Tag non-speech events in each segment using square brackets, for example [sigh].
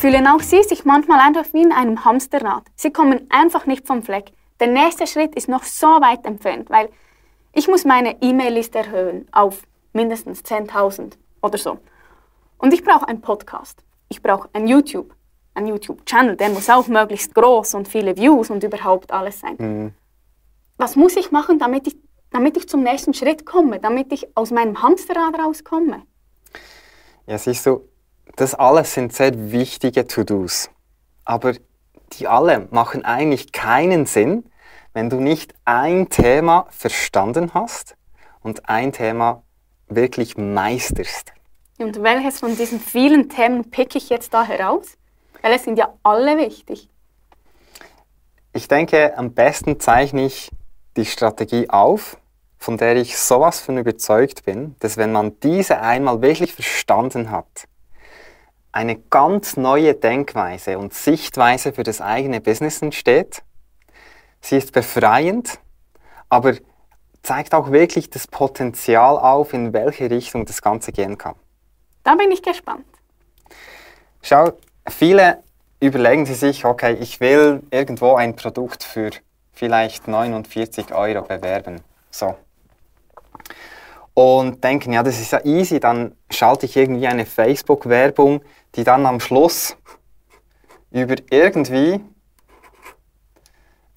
Fühlen auch Sie sich manchmal einfach wie in einem Hamsterrad? Sie kommen einfach nicht vom Fleck. Der nächste Schritt ist noch so weit entfernt, weil ich muss meine E-Mail-Liste erhöhen auf mindestens 10.000 oder so. Und ich brauche einen Podcast. Ich brauche ein YouTube, ein YouTube-Channel. Der muss auch möglichst groß und viele Views und überhaupt alles sein. Mhm. Was muss ich machen, damit ich, damit ich zum nächsten Schritt komme, damit ich aus meinem Hamsterrad rauskomme? Ja, siehst du, das alles sind sehr wichtige To-Dos. Aber die alle machen eigentlich keinen Sinn, wenn du nicht ein Thema verstanden hast und ein Thema wirklich meisterst. Und welches von diesen vielen Themen picke ich jetzt da heraus? Weil es sind ja alle wichtig. Ich denke, am besten zeichne ich die Strategie auf, von der ich sowas von überzeugt bin, dass wenn man diese einmal wirklich verstanden hat, eine ganz neue Denkweise und Sichtweise für das eigene Business entsteht. Sie ist befreiend, aber zeigt auch wirklich das Potenzial auf, in welche Richtung das Ganze gehen kann. Da bin ich gespannt. Schau, viele überlegen sie sich, okay, ich will irgendwo ein Produkt für vielleicht 49 Euro bewerben. So. Und denken, ja, das ist ja easy, dann schalte ich irgendwie eine Facebook-Werbung, die dann am Schluss über irgendwie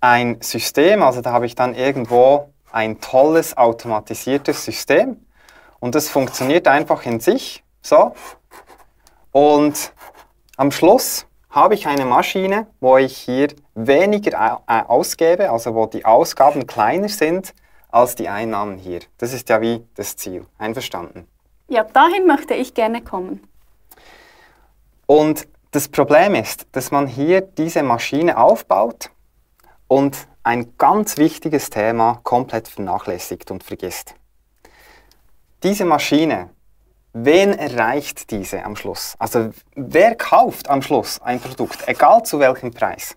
ein System, also da habe ich dann irgendwo ein tolles automatisiertes System und das funktioniert einfach in sich so. Und am Schluss habe ich eine Maschine, wo ich hier weniger äh, ausgebe, also wo die Ausgaben kleiner sind als die Einnahmen hier. Das ist ja wie das Ziel. Einverstanden? Ja, dahin möchte ich gerne kommen. Und das Problem ist, dass man hier diese Maschine aufbaut und ein ganz wichtiges Thema komplett vernachlässigt und vergisst. Diese Maschine, wen erreicht diese am Schluss? Also wer kauft am Schluss ein Produkt, egal zu welchem Preis?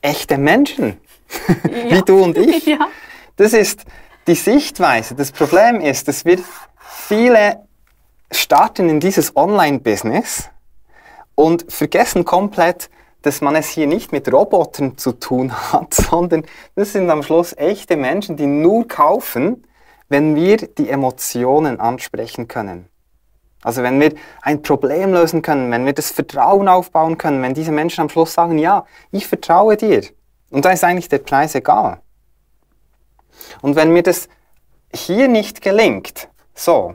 Echte Menschen, [laughs] ja. wie du und ich. [laughs] Ja. Das ist die Sichtweise. Das Problem ist, dass wir viele starten in dieses Online-Business und vergessen komplett, dass man es hier nicht mit Robotern zu tun hat, [laughs] sondern das sind am Schluss echte Menschen, die nur kaufen, wenn wir die Emotionen ansprechen können. Also wenn wir ein Problem lösen können, wenn wir das Vertrauen aufbauen können, wenn diese Menschen am Schluss sagen, ja, ich vertraue dir. Und da ist eigentlich der Preis egal. Und wenn mir das hier nicht gelingt, so,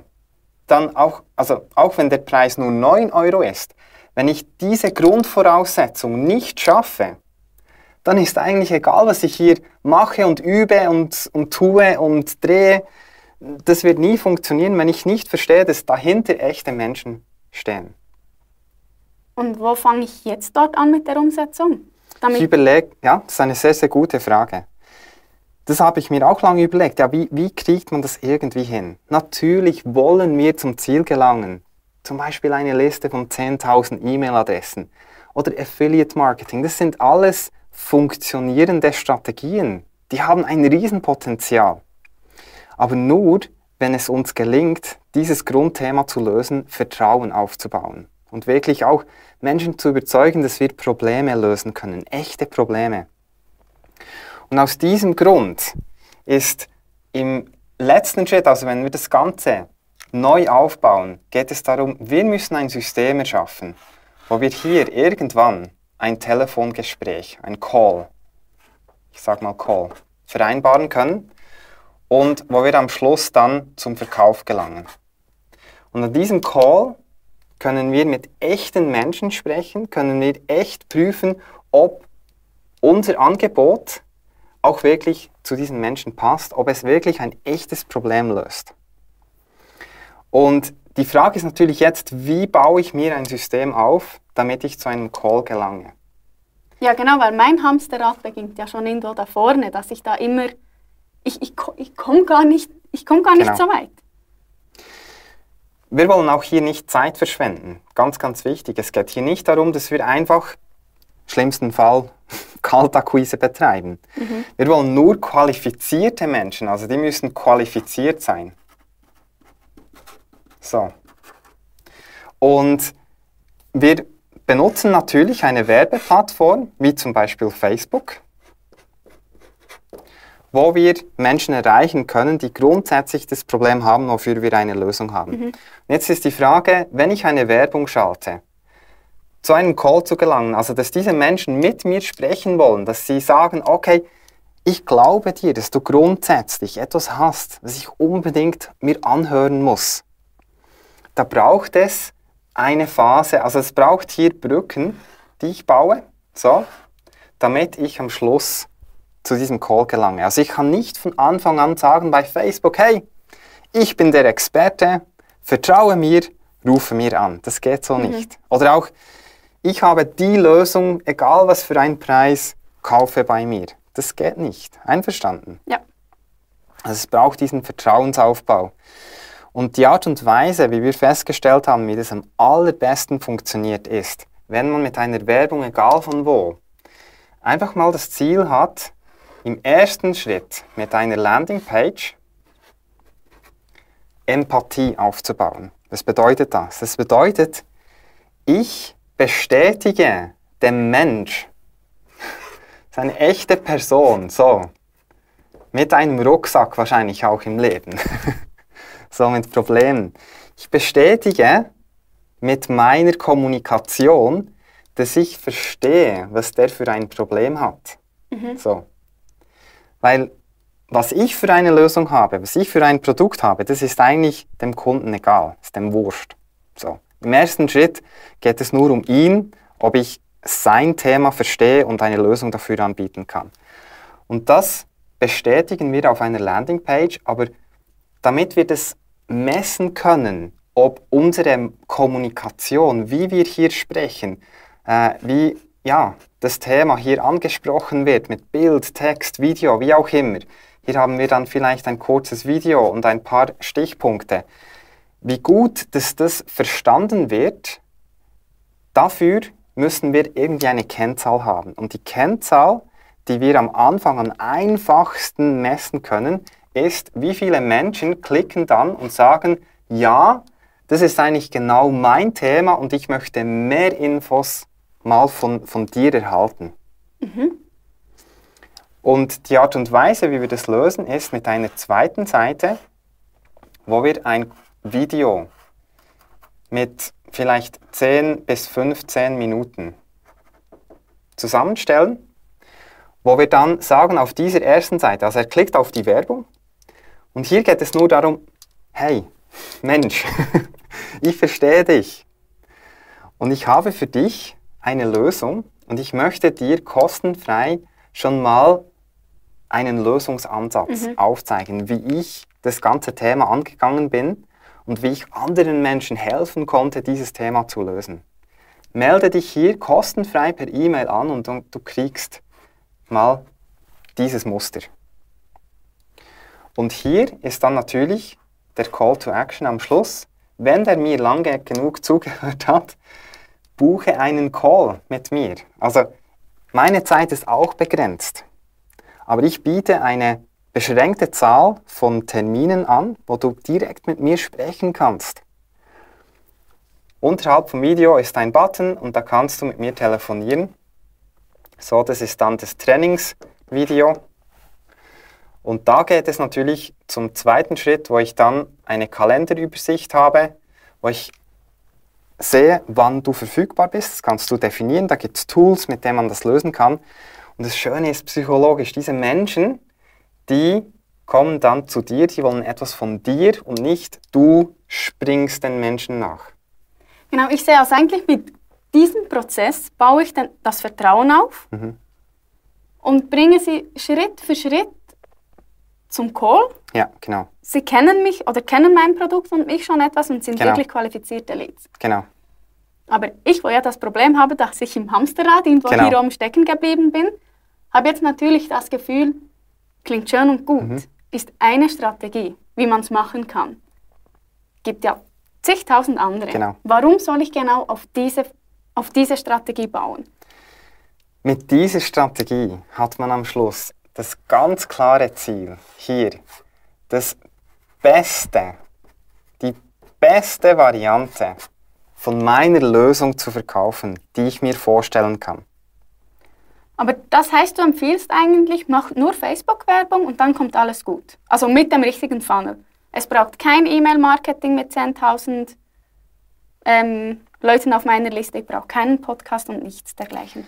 dann auch, also auch wenn der Preis nur 9 Euro ist, wenn ich diese Grundvoraussetzung nicht schaffe, dann ist eigentlich egal, was ich hier mache und übe und, und tue und drehe. Das wird nie funktionieren, wenn ich nicht verstehe, dass dahinter echte Menschen stehen. Und wo fange ich jetzt dort an mit der Umsetzung? Damit ich überlege, ja, das ist eine sehr, sehr gute Frage das habe ich mir auch lange überlegt. Ja, wie, wie kriegt man das irgendwie hin? Natürlich wollen wir zum Ziel gelangen. Zum Beispiel eine Liste von 10.000 E-Mail-Adressen oder Affiliate Marketing. Das sind alles funktionierende Strategien. Die haben ein Riesenpotenzial. Aber nur, wenn es uns gelingt, dieses Grundthema zu lösen, Vertrauen aufzubauen und wirklich auch Menschen zu überzeugen, dass wir Probleme lösen können, echte Probleme. Und aus diesem Grund ist im letzten Schritt, also wenn wir das Ganze neu aufbauen, geht es darum, wir müssen ein System erschaffen, wo wir hier irgendwann ein Telefongespräch, ein Call, ich sage mal Call, vereinbaren können und wo wir am Schluss dann zum Verkauf gelangen. Und an diesem Call können wir mit echten Menschen sprechen, können wir echt prüfen, ob unser Angebot auch wirklich zu diesen Menschen passt, ob es wirklich ein echtes Problem löst. Und die Frage ist natürlich jetzt, wie baue ich mir ein System auf, damit ich zu einem Call gelange? Ja, genau, weil mein Hamsterrad beginnt ja schon irgendwo da vorne, dass ich da immer, ich, ich, ich komme gar nicht, ich komm gar nicht genau. so weit. Wir wollen auch hier nicht Zeit verschwenden. Ganz, ganz wichtig. Es geht hier nicht darum, dass wir einfach, schlimmsten Fall, [laughs] Kaltakquise betreiben. Mhm. Wir wollen nur qualifizierte Menschen, also die müssen qualifiziert sein. So. Und wir benutzen natürlich eine Werbeplattform, wie zum Beispiel Facebook, wo wir Menschen erreichen können, die grundsätzlich das Problem haben, wofür wir eine Lösung haben. Mhm. Jetzt ist die Frage, wenn ich eine Werbung schalte, zu einem Call zu gelangen, also dass diese Menschen mit mir sprechen wollen, dass sie sagen, okay, ich glaube dir, dass du grundsätzlich etwas hast, was ich unbedingt mir anhören muss. Da braucht es eine Phase, also es braucht hier Brücken, die ich baue, so, damit ich am Schluss zu diesem Call gelange. Also ich kann nicht von Anfang an sagen bei Facebook, hey, ich bin der Experte, vertraue mir, rufe mir an. Das geht so mhm. nicht. Oder auch, ich habe die Lösung, egal was für einen Preis, kaufe bei mir. Das geht nicht. Einverstanden? Ja. Also es braucht diesen Vertrauensaufbau. Und die Art und Weise, wie wir festgestellt haben, wie das am allerbesten funktioniert, ist, wenn man mit einer Werbung, egal von wo, einfach mal das Ziel hat, im ersten Schritt mit einer Landingpage Empathie aufzubauen. Was bedeutet das? Das bedeutet, ich bestätige dem Mensch, [laughs] seine echte Person, so, mit einem Rucksack wahrscheinlich auch im Leben, [laughs] so mit Problemen. Ich bestätige mit meiner Kommunikation, dass ich verstehe, was der für ein Problem hat. Mhm. So. Weil was ich für eine Lösung habe, was ich für ein Produkt habe, das ist eigentlich dem Kunden egal, ist dem wurscht. So. Im ersten Schritt geht es nur um ihn, ob ich sein Thema verstehe und eine Lösung dafür anbieten kann. Und das bestätigen wir auf einer Landingpage, aber damit wir das messen können, ob unsere Kommunikation, wie wir hier sprechen, äh, wie ja, das Thema hier angesprochen wird mit Bild, Text, Video, wie auch immer. Hier haben wir dann vielleicht ein kurzes Video und ein paar Stichpunkte. Wie gut, dass das verstanden wird, dafür müssen wir irgendwie eine Kennzahl haben. Und die Kennzahl, die wir am Anfang am einfachsten messen können, ist, wie viele Menschen klicken dann und sagen, ja, das ist eigentlich genau mein Thema und ich möchte mehr Infos mal von, von dir erhalten. Mhm. Und die Art und Weise, wie wir das lösen, ist mit einer zweiten Seite, wo wir ein Video mit vielleicht 10 bis 15 Minuten zusammenstellen, wo wir dann sagen auf dieser ersten Seite, also er klickt auf die Werbung und hier geht es nur darum, hey, Mensch, [laughs] ich verstehe dich und ich habe für dich eine Lösung und ich möchte dir kostenfrei schon mal einen Lösungsansatz mhm. aufzeigen, wie ich das ganze Thema angegangen bin und wie ich anderen Menschen helfen konnte, dieses Thema zu lösen. Melde dich hier kostenfrei per E-Mail an und du, kriegst mal dieses Muster. Und hier ist dann natürlich der Call to Action am Schluss. Wenn der mir lange genug [laughs] zugehört hat, buche einen Call mit mir. Also meine Zeit ist auch begrenzt. Aber ich biete eine beschränkte Zahl von Terminen an, wo du direkt mit mir sprechen kannst. Unterhalb vom Video ist ein Button und da kannst du mit mir telefonieren. So, das ist dann das Trainingsvideo. Und da geht es natürlich zum zweiten Schritt, wo ich dann eine Kalenderübersicht habe, wo ich sehe, wann du verfügbar bist. Das kannst du definieren. Da gibt es Tools, mit denen man das lösen kann. Und das Schöne ist psychologisch, diese Menschen, die kommen dann zu dir, die wollen etwas von dir und nicht du springst den Menschen nach. Genau, ich sehe also eigentlich mit diesem Prozess baue ich dann das Vertrauen auf mhm. und bringe sie Schritt für Schritt zum Call. Ja, genau. Sie kennen mich oder kennen mein Produkt und mich schon etwas und sind genau. wirklich qualifizierte Leads. Genau. Aber ich, wo ja das Problem habe, dass ich im Hamsterrad irgendwo genau. hier oben stecken geblieben bin, habe jetzt natürlich das Gefühl, klingt schön und gut, mhm. ist eine Strategie, wie man es machen kann. Gibt ja zigtausend andere. Genau. Warum soll ich genau auf diese, auf diese Strategie bauen? Mit dieser Strategie hat man am Schluss das ganz klare Ziel, hier das Beste, die beste Variante von meiner Lösung zu verkaufen, die ich mir vorstellen kann. Aber das heißt, du empfiehlst eigentlich, mach nur Facebook-Werbung und dann kommt alles gut. Also mit dem richtigen Funnel. Es braucht kein E-Mail-Marketing mit 10.000 ähm, Leuten auf meiner Liste. Ich brauche keinen Podcast und nichts dergleichen.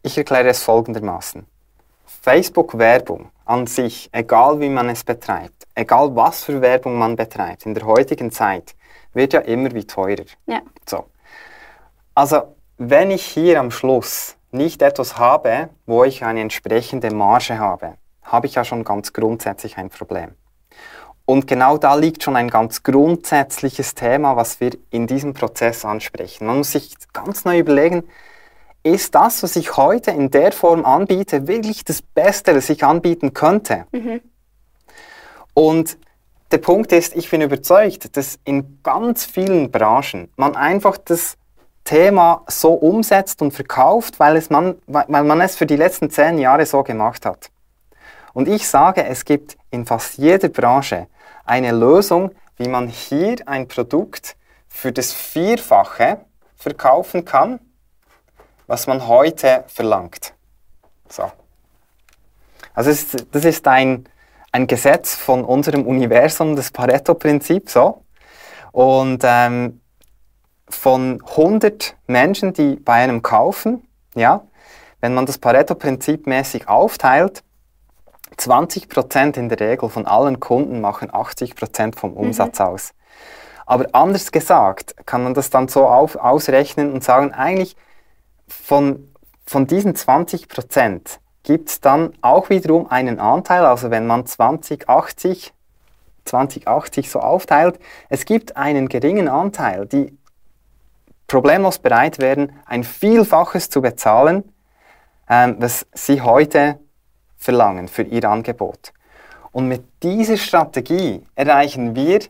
Ich erkläre es folgendermaßen. Facebook-Werbung an sich, egal wie man es betreibt, egal was für Werbung man betreibt, in der heutigen Zeit, wird ja immer wie teurer. Ja. So. Also, wenn ich hier am Schluss nicht etwas habe, wo ich eine entsprechende Marge habe, habe ich ja schon ganz grundsätzlich ein Problem. Und genau da liegt schon ein ganz grundsätzliches Thema, was wir in diesem Prozess ansprechen. Man muss sich ganz neu überlegen, ist das, was ich heute in der Form anbiete, wirklich das Beste, das ich anbieten könnte? Mhm. Und der Punkt ist, ich bin überzeugt, dass in ganz vielen Branchen man einfach das Thema so umsetzt und verkauft, weil, es man, weil man es für die letzten zehn Jahre so gemacht hat. Und ich sage, es gibt in fast jeder Branche eine Lösung, wie man hier ein Produkt für das Vierfache verkaufen kann, was man heute verlangt. So. Also ist, das ist ein, ein Gesetz von unserem Universum, das Pareto-Prinzip. So. Und ähm, von 100 Menschen, die bei einem kaufen, ja, wenn man das Pareto-Prinzip mäßig aufteilt, 20% in der Regel von allen Kunden machen 80% vom mhm. Umsatz mhm. aus. Aber anders gesagt, kann man das dann so auf, ausrechnen und sagen, eigentlich von, von diesen 20% gibt es dann auch wiederum einen Anteil, also wenn man 2080, 2080 so aufteilt, es gibt einen geringen Anteil, die problemlos bereit wären, ein Vielfaches zu bezahlen, ähm, was sie heute verlangen für ihr Angebot. Und mit dieser Strategie erreichen wir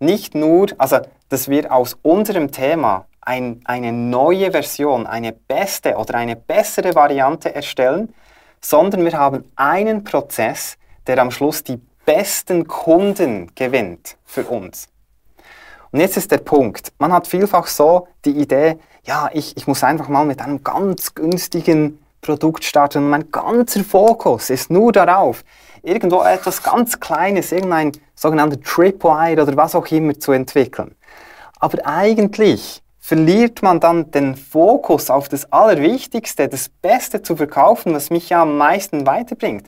nicht nur, also dass wir aus unserem Thema ein, eine neue Version, eine beste oder eine bessere Variante erstellen, sondern wir haben einen Prozess, der am Schluss die besten Kunden gewinnt für uns. Und jetzt ist der Punkt, man hat vielfach so die Idee, ja, ich, ich muss einfach mal mit einem ganz günstigen Produkt starten und mein ganzer Fokus ist nur darauf, irgendwo etwas ganz Kleines, irgendein sogenannter Tripwire oder was auch immer zu entwickeln. Aber eigentlich verliert man dann den Fokus auf das Allerwichtigste, das Beste zu verkaufen, was mich ja am meisten weiterbringt.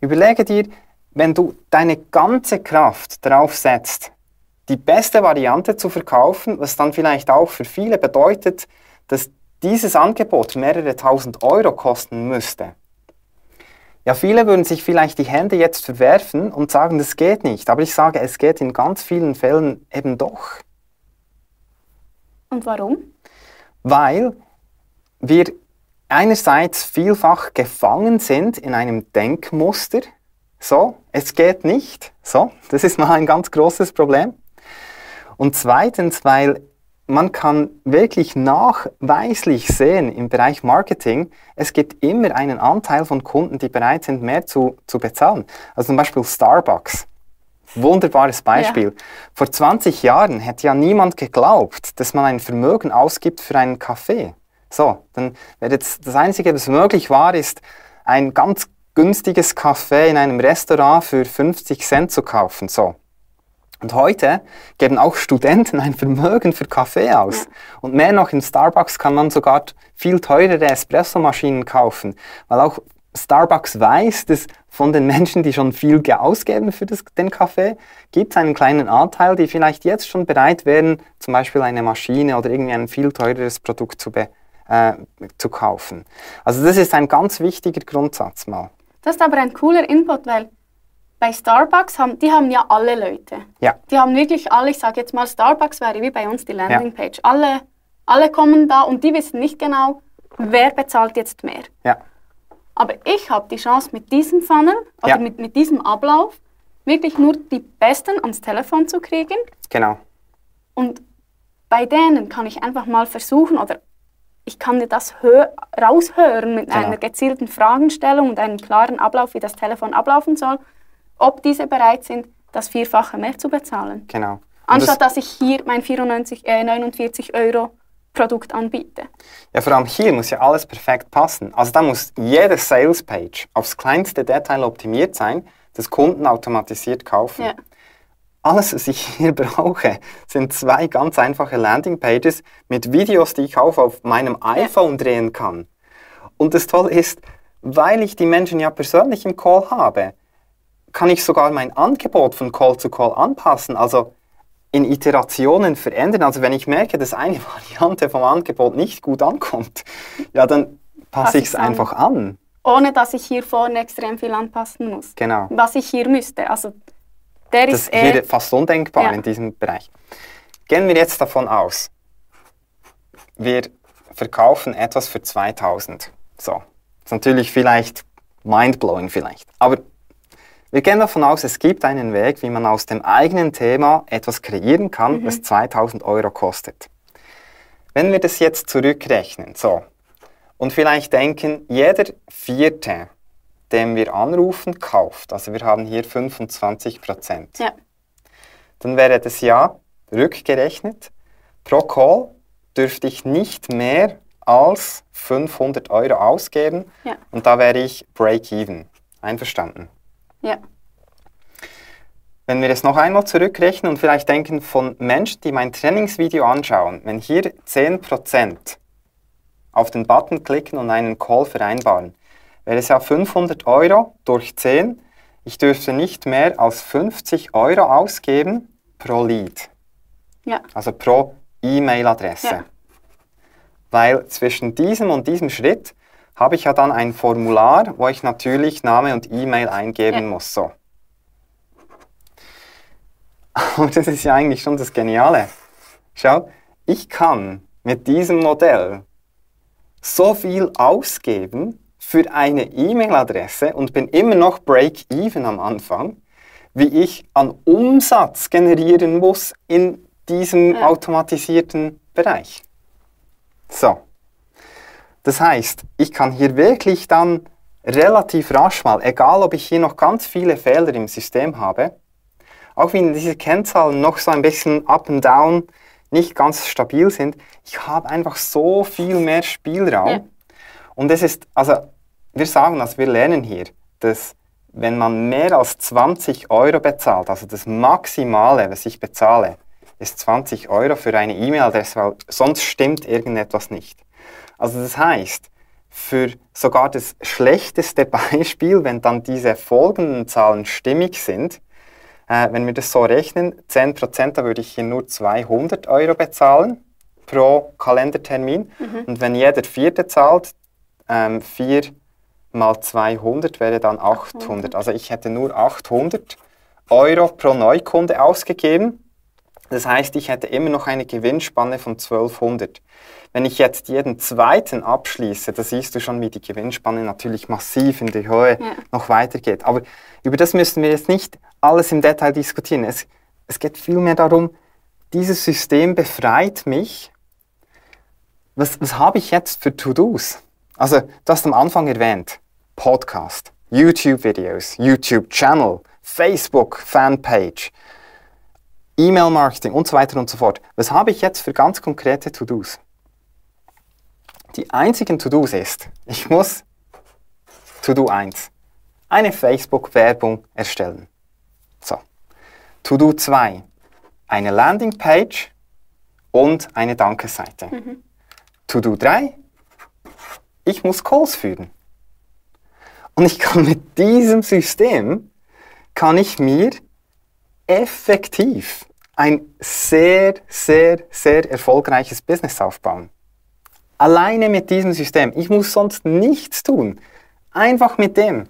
Überlege dir, wenn du deine ganze Kraft darauf setzt, die beste Variante zu verkaufen, was dann vielleicht auch für viele bedeutet, dass dieses Angebot mehrere tausend Euro kosten müsste. Ja, viele würden sich vielleicht die Hände jetzt verwerfen und sagen, das geht nicht. Aber ich sage, es geht in ganz vielen Fällen eben doch. Und warum? Weil wir einerseits vielfach gefangen sind in einem Denkmuster. So, es geht nicht. So, das ist mal ein ganz großes Problem. Und zweitens, weil man kann wirklich nachweislich sehen im Bereich Marketing, es gibt immer einen Anteil von Kunden, die bereit sind, mehr zu, zu bezahlen. Also zum Beispiel Starbucks. Wunderbares Beispiel. Ja. Vor 20 Jahren hätte ja niemand geglaubt, dass man ein Vermögen ausgibt für einen Kaffee. So, dann wäre jetzt das Einzige, was möglich war, ist ein ganz günstiges Kaffee in einem Restaurant für 50 Cent zu kaufen. So. Und heute geben auch Studenten ein Vermögen für Kaffee aus. Und mehr noch, in Starbucks kann man sogar viel teurere Espressomaschinen kaufen, weil auch Starbucks weiß, dass von den Menschen, die schon viel ausgeben für das, den Kaffee, gibt es einen kleinen Anteil, die vielleicht jetzt schon bereit wären, zum Beispiel eine Maschine oder irgendwie ein viel teureres Produkt zu, äh, zu kaufen. Also das ist ein ganz wichtiger Grundsatz mal. Das ist aber ein cooler Input, weil bei Starbucks haben, die haben ja alle Leute. Ja. Die haben wirklich alle, ich sage jetzt mal, Starbucks wäre wie bei uns die Landingpage. Ja. Alle, alle kommen da und die wissen nicht genau, wer bezahlt jetzt mehr. Ja. Aber ich habe die Chance mit diesem Funnel oder ja. mit, mit diesem Ablauf wirklich nur die Besten ans Telefon zu kriegen. Genau. Und bei denen kann ich einfach mal versuchen oder ich kann dir das raushören mit genau. einer gezielten Fragestellung und einem klaren Ablauf, wie das Telefon ablaufen soll ob diese bereit sind, das Vierfache mehr zu bezahlen. Genau. Anstatt dass ich hier mein 94, äh, 49 Euro Produkt anbiete. Ja, vor allem hier muss ja alles perfekt passen. Also da muss jede Salespage aufs kleinste Detail optimiert sein, dass Kunden automatisiert kaufen. Ja. Alles, was ich hier [laughs] brauche, sind zwei ganz einfache Landingpages mit Videos, die ich auch auf meinem iPhone drehen kann. Und das Tolle ist, weil ich die Menschen ja persönlich im Call habe, kann ich sogar mein Angebot von Call zu Call anpassen. Also in Iterationen verändern. Also wenn ich merke, dass eine [laughs] Variante vom Angebot nicht gut ankommt, ja, dann passe ich es einfach an. Ohne dass ich hier vorne extrem viel anpassen muss. Genau. Was ich hier müsste. Also der das ist wäre äh, fast undenkbar ja. in diesem Bereich. Gehen wir jetzt davon aus, wir verkaufen etwas für 2000. So, das ist natürlich vielleicht mindblowing vielleicht, aber wir gehen davon aus, es gibt einen Weg, wie man aus dem eigenen Thema etwas kreieren kann, das 2000 Euro kostet. Wenn wir das jetzt zurückrechnen, so, und vielleicht denken, jeder Vierte, den wir anrufen, kauft, also wir haben hier 25 Prozent, ja. dann wäre das ja rückgerechnet, pro Call dürfte ich nicht mehr als 500 Euro ausgeben Ja. und da wäre ich break-even. Einverstanden? Ja. Wenn wir es noch einmal zurückrechnen und vielleicht denken von Menschen, die mein Trainingsvideo anschauen, wenn hier 10% auf den Button klicken und einen Call vereinbaren, wäre es ja 500 Euro durch 10. Ich dürfte nicht mehr als 50 Euro ausgeben pro Lead, Ja. also pro E-Mail-Adresse. Ja. Weil zwischen diesem und diesem Schritt habe ich ja dann ein Formular, wo ich natürlich Name und E-Mail eingeben Ja. muss. So. [laughs] Und das ist ja eigentlich schon das Geniale. Schau, ich kann mit diesem Modell so viel ausgeben für eine E-Mail-Adresse und bin immer noch break-even am Anfang, wie ich an Umsatz generieren muss in diesem Ja. automatisierten Bereich. So. Das heißt, ich kann hier wirklich dann relativ rasch mal, egal ob ich hier noch ganz viele Fehler im System habe, auch wenn diese Kennzahlen noch so ein bisschen up and down nicht ganz stabil sind, ich habe einfach so viel mehr Spielraum. Ja. Und es ist, also wir sagen das, wir lernen hier, dass wenn man mehr als 20 Euro bezahlt, also das Maximale, was ich bezahle, ist 20 Euro für eine E-Mail-Adresse, weil sonst stimmt irgendetwas nicht. Also das heißt, für sogar das schlechteste [laughs] Beispiel, wenn dann diese folgenden Zahlen stimmig sind, äh, wenn wir das so rechnen, 10%, da würde ich hier nur 200 Euro bezahlen pro Kalendertermin. Und wenn jeder Vierte zahlt, ähm, 4 mal 200 wäre dann 800. Also ich hätte nur 800 Euro pro Neukunde ausgegeben. Das heißt, ich hätte immer noch eine Gewinnspanne von 1200. Wenn ich jetzt jeden zweiten abschließe, da siehst du schon, wie die Gewinnspanne natürlich massiv in die Höhe Ja. noch weitergeht. Aber über das müssen wir jetzt nicht alles im Detail diskutieren. Es, es geht vielmehr darum, dieses System befreit mich. Was, was habe ich jetzt für To-Dos? Also, du hast am Anfang erwähnt, Podcast, YouTube-Videos, YouTube-Channel, Facebook-Fanpage, E-Mail-Marketing und so weiter und so fort. Was habe ich jetzt für ganz konkrete To-Dos? Die einzigen To-Dos ist, ich muss To-Do 1, eine Facebook-Werbung erstellen. So. To-Do 2, eine Landingpage und eine Dankeseite. To-Do 3, ich muss Calls führen. Und ich kann mit diesem System, kann ich mir effektiv ein sehr, sehr, sehr erfolgreiches Business aufbauen. Alleine mit diesem System. Ich muss sonst nichts tun. Einfach mit dem.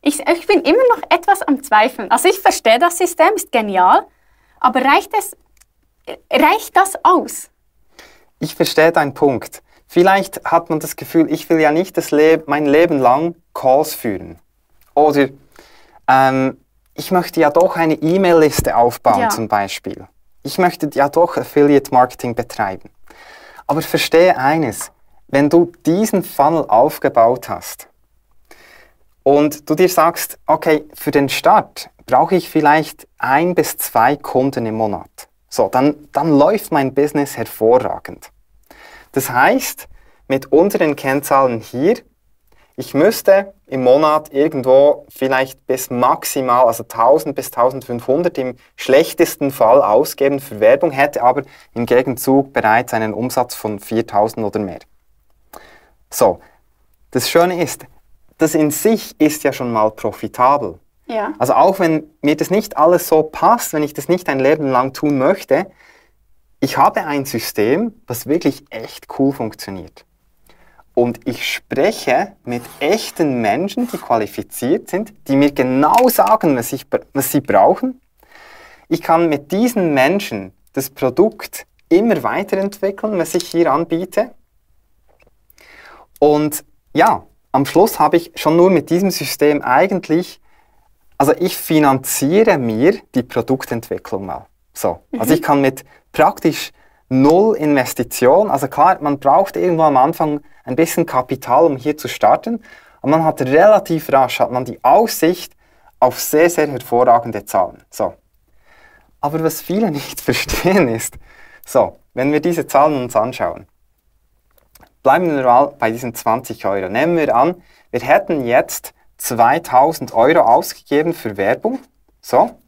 Ich, ich bin immer noch etwas am Zweifeln. Also ich verstehe das System, ist genial, aber reicht es, reicht das aus? Ich verstehe deinen Punkt. Vielleicht hat man das Gefühl, ich will ja nicht das Le mein Leben lang Calls führen. Oder ähm, ich möchte ja doch eine E-Mail-Liste aufbauen Ja. zum Beispiel. Ich möchte ja doch Affiliate-Marketing betreiben. Aber verstehe eines, wenn du diesen Funnel aufgebaut hast und du dir sagst, okay, für den Start brauche ich vielleicht ein bis zwei Kunden im Monat. So, dann, dann läuft mein Business hervorragend. Das heißt, mit unseren Kennzahlen hier, ich müsste im Monat irgendwo vielleicht bis maximal, also 1000 bis 1500 im schlechtesten Fall ausgeben für Werbung, hätte aber im Gegenzug bereits einen Umsatz von 4000 oder mehr. So, das Schöne ist, das in sich ist ja schon mal profitabel. Ja. Also auch wenn mir das nicht alles so passt, wenn ich das nicht ein Leben lang tun möchte, ich habe ein System, das wirklich echt cool funktioniert. Und ich spreche mit echten Menschen, die qualifiziert sind, die mir genau sagen, was, ich, was sie brauchen. Ich kann mit diesen Menschen das Produkt immer weiterentwickeln, was ich hier anbiete. Und ja, am Schluss habe ich schon nur mit diesem System eigentlich, also ich finanziere mir die Produktentwicklung mal. So. Mhm. Also ich kann mit praktisch null Investition, also klar, man braucht irgendwo am Anfang ein bisschen Kapital, um hier zu starten, aber man hat relativ rasch hat man die Aussicht auf sehr, sehr hervorragende Zahlen. So. Aber was viele [laughs] nicht verstehen ist, so, wenn wir diese Zahlen uns anschauen, bleiben wir mal bei diesen 20 Euro. Nehmen wir an, wir hätten jetzt 2000 Euro ausgegeben für Werbung. So.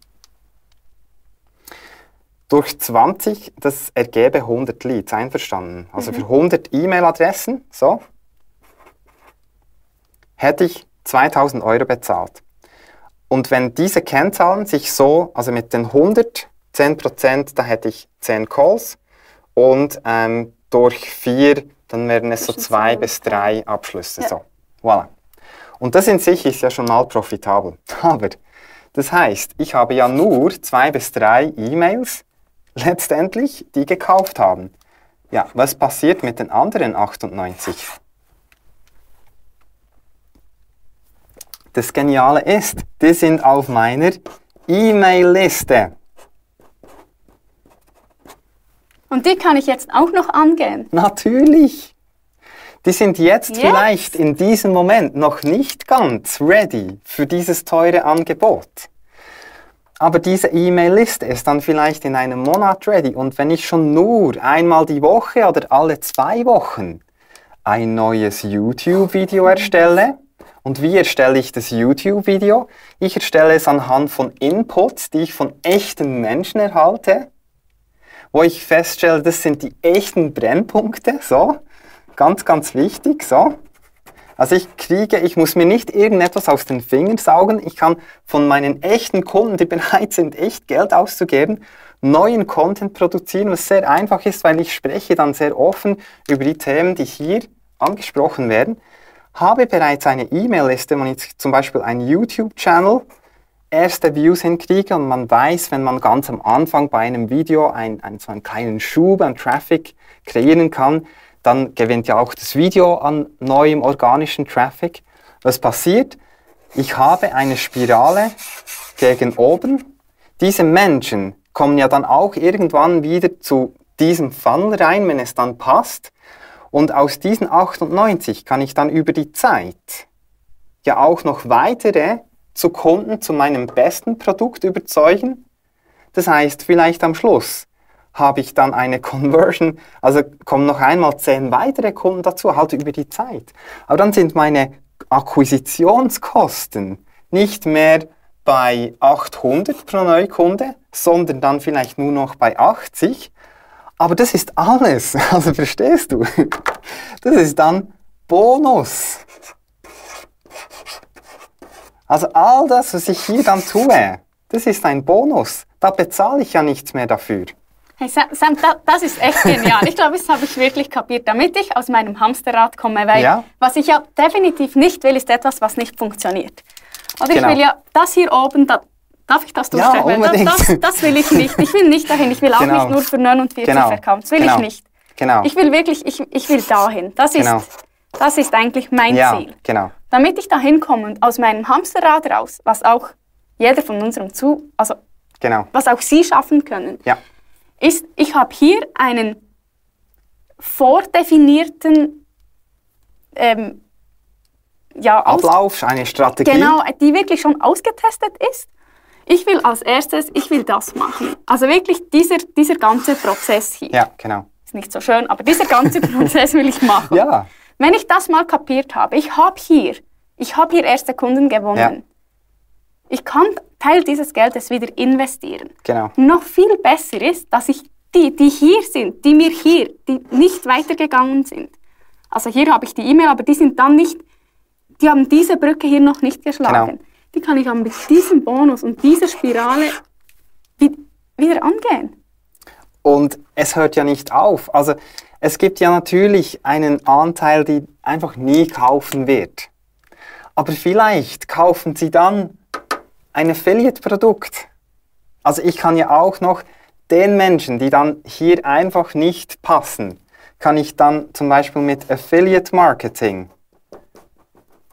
Durch 20, das ergäbe 100 Leads, einverstanden. Also mhm. für 100 E-Mail-Adressen, so, hätte ich 2000 Euro bezahlt. Und wenn diese Kennzahlen sich so, also mit den 100, 10%, da hätte ich 10 Calls und ähm, durch 4 dann wären es so zwei bis drei Abschlüsse. Ja. So, voilà. Und das in sich ist ja schon mal profitabel. [laughs] Aber das heißt, ich habe ja nur zwei bis drei E-Mails letztendlich, die gekauft haben. Ja, was passiert mit den anderen 98? Das Geniale ist, die sind auf meiner E-Mail-Liste. Und die kann ich jetzt auch noch angehen. Natürlich. Die sind jetzt, jetzt, vielleicht in diesem Moment noch nicht ganz ready für dieses teure Angebot. Aber diese E-Mail-Liste ist dann vielleicht in einem Monat ready. Und wenn ich schon nur einmal die Woche oder alle zwei Wochen ein neues YouTube-Video erstelle, und wie erstelle ich das YouTube-Video? Ich erstelle es anhand von Inputs, die ich von echten Menschen erhalte wo ich feststelle, das sind die echten Brennpunkte, so, ganz, ganz wichtig, so. Also ich kriege, ich muss mir nicht irgendetwas aus den Fingern saugen, ich kann von meinen echten Kunden, die [laughs] bereit sind, echt Geld auszugeben, neuen Content produzieren, was sehr einfach ist, weil ich spreche dann sehr offen über die Themen, die hier angesprochen werden, habe bereits eine E-Mail-Liste, wenn ich zum Beispiel einen YouTube-Channel erste Views hinkriege und man weiß, wenn man ganz am Anfang bei einem Video ein, ein, so einen kleinen Schub an Traffic kreieren kann, dann gewinnt ja auch das Video an neuem organischen Traffic. Was passiert? Ich habe eine Spirale gegen oben. Diese Menschen kommen ja dann auch irgendwann wieder zu diesem Funnel rein, wenn es dann passt. Und aus diesen 98 kann ich dann über die Zeit ja auch noch weitere zu Kunden zu meinem besten Produkt überzeugen. Das heißt, vielleicht am Schluss habe ich dann eine [laughs] Conversion, also kommen noch einmal zehn weitere Kunden dazu, halt über die Zeit. Aber dann sind meine Akquisitionskosten nicht mehr bei 800 pro Neukunde, sondern dann vielleicht nur noch bei 80. Aber das ist alles. [laughs] Also verstehst du? Das ist dann Bonus. Also all das, was ich hier dann tue, das ist ein Bonus. Da bezahle ich ja nichts mehr dafür. Hey Sam, das ist echt genial. Ich glaube, das habe ich wirklich kapiert, damit ich aus meinem Hamsterrad komme. Weil ja. was ich ja definitiv nicht will, ist etwas, was nicht funktioniert. Oder genau. ich will ja das hier oben, da, darf ich das durchstellen? Ja, das, das, das, will ich nicht. Ich will nicht dahin. Ich will auch genau. nicht nur für 49 genau. verkaufen. Das will genau. ich nicht. Genau. Ich will wirklich, ich, ich will dahin. Das ist, genau. das ist eigentlich mein ja, Ziel. Genau damit ich da hinkomme und aus meinem Hamsterrad raus, was auch jeder von unserem zu, also genau. was auch Sie schaffen können, ja. Ist, ich habe hier einen vordefinierten ähm, ja, Ablauf, eine Strategie. Genau, die wirklich schon ausgetestet ist. Ich will als erstes, ich will das machen. Also wirklich dieser, dieser ganze Prozess hier. Ja, genau. Ist nicht so schön, aber dieser ganze [laughs] Prozess will ich machen. Ja, Wenn ich das mal kapiert habe, ich habe hier, ich habe hier erste Kunden gewonnen. Ja. Ich kann Teil dieses Geldes wieder investieren. genau. Noch viel besser ist, dass ich die, die hier sind, die mir hier, die nicht weitergegangen sind. Also hier habe ich die E-Mail, aber die sind dann nicht, die haben diese Brücke hier noch nicht geschlagen. Genau. Die kann ich dann mit diesem Bonus und dieser Spirale wi- wieder angehen. Und es hört ja nicht auf. Also es gibt ja natürlich einen Anteil, die einfach nie kaufen wird. Aber vielleicht kaufen sie dann ein Affiliate-Produkt. Also ich kann ja auch noch den Menschen, die dann hier einfach nicht passen, kann ich dann zum Beispiel mit Affiliate-Marketing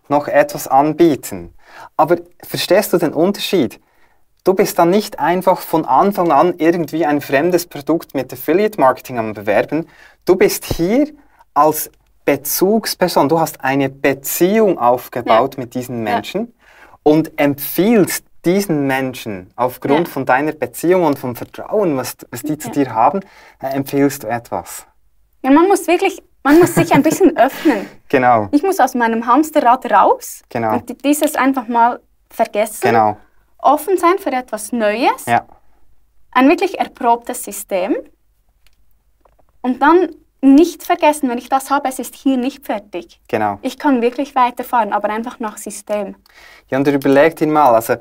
noch etwas anbieten. Aber verstehst du den Unterschied? Du bist dann nicht einfach von Anfang an irgendwie ein fremdes Produkt mit Affiliate Marketing am Bewerben. Du bist hier als Bezugsperson. Du hast eine Beziehung aufgebaut mit diesen Menschen und empfiehlst diesen Menschen aufgrund Ja. von deiner Beziehung und vom Vertrauen, was, was die zu Ja. dir haben, äh, empfiehlst du etwas. Ja, man muss wirklich, man muss sich ein bisschen [laughs] öffnen. Genau, Ich muss aus meinem Hamsterrad raus Genau. und di- dieses einfach mal vergessen. genau. Offen sein für etwas Neues. Ja, ein wirklich erprobtes System. Und dann nicht vergessen, wenn ich das habe, es ist hier nicht fertig. genau. Ich kann wirklich weiterfahren, aber einfach nach System. Ja, und überleg dir mal, also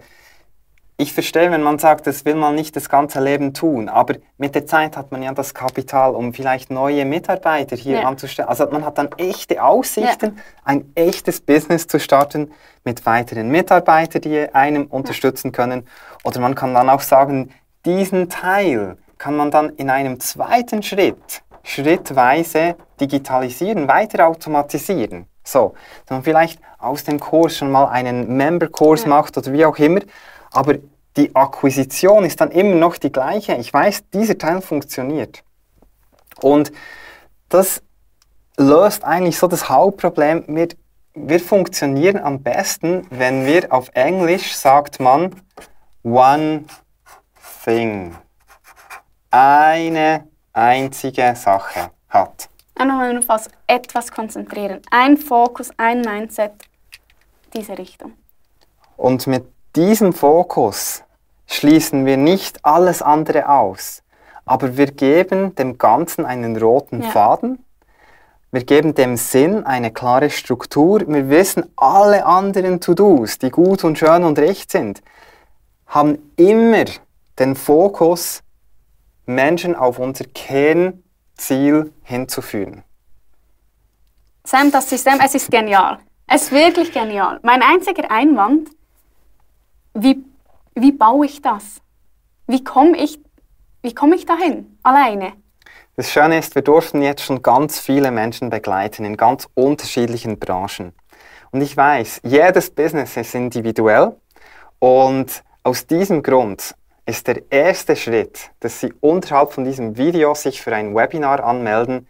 ich verstehe, wenn man sagt, das will man nicht das ganze Leben tun, aber mit der Zeit hat man ja das Kapital, um vielleicht neue Mitarbeiter hier Ja. anzustellen. Also man hat dann echte Aussichten, ein echtes Business zu starten mit weiteren Mitarbeitern, die einem unterstützen können. Oder man kann dann auch sagen, diesen Teil kann man dann in einem zweiten Schritt schrittweise digitalisieren, weiter automatisieren. So, dass man vielleicht aus dem Kurs schon mal einen Member-Kurs macht oder wie auch immer, aber die Akquisition ist dann immer noch die gleiche. Ich weiß, dieser Teil funktioniert. Und das löst eigentlich so das Hauptproblem. Wir, wir funktionieren am besten, wenn wir auf Englisch sagt man one thing. Eine einzige Sache hat. Einfach mal nur auf etwas konzentrieren. Ein Fokus, ein Mindset, diese Richtung. Und mit diesem Fokus schließen wir nicht alles andere aus, aber wir geben dem Ganzen einen roten Ja. Faden. Wir geben dem Sinn eine klare Struktur. Wir wissen, alle anderen To-Dos, die gut und schön und recht sind, haben immer den Fokus, Menschen auf unser Kernziel hinzuführen. Sam, das System, es ist genial. Es ist wirklich genial. Mein einziger Einwand, wie, wie baue ich das? Wie komme ich, wie komme ich dahin? Alleine. Das Schöne ist, wir durften jetzt schon ganz viele Menschen begleiten in ganz unterschiedlichen Branchen. Und ich weiß, jedes Business ist individuell und aus diesem Grund ist der erste Schritt, dass Sie unterhalb von diesem Video sich für ein Webinar anmelden.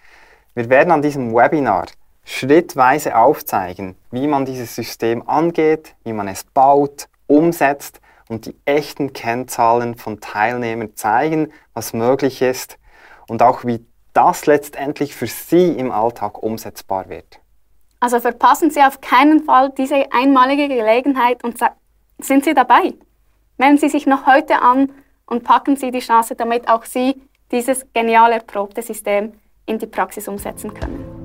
Wir werden an diesem Webinar schrittweise aufzeigen, wie man dieses System angeht, wie man es baut, umsetzt und die echten Kennzahlen von Teilnehmern zeigen, was möglich ist und auch wie das letztendlich für Sie im Alltag umsetzbar wird. Also verpassen Sie auf keinen Fall diese einmalige Gelegenheit und sind Sie dabei. Melden Sie sich noch heute an und packen Sie die Chance, damit auch Sie dieses genial erprobte System in die Praxis umsetzen können.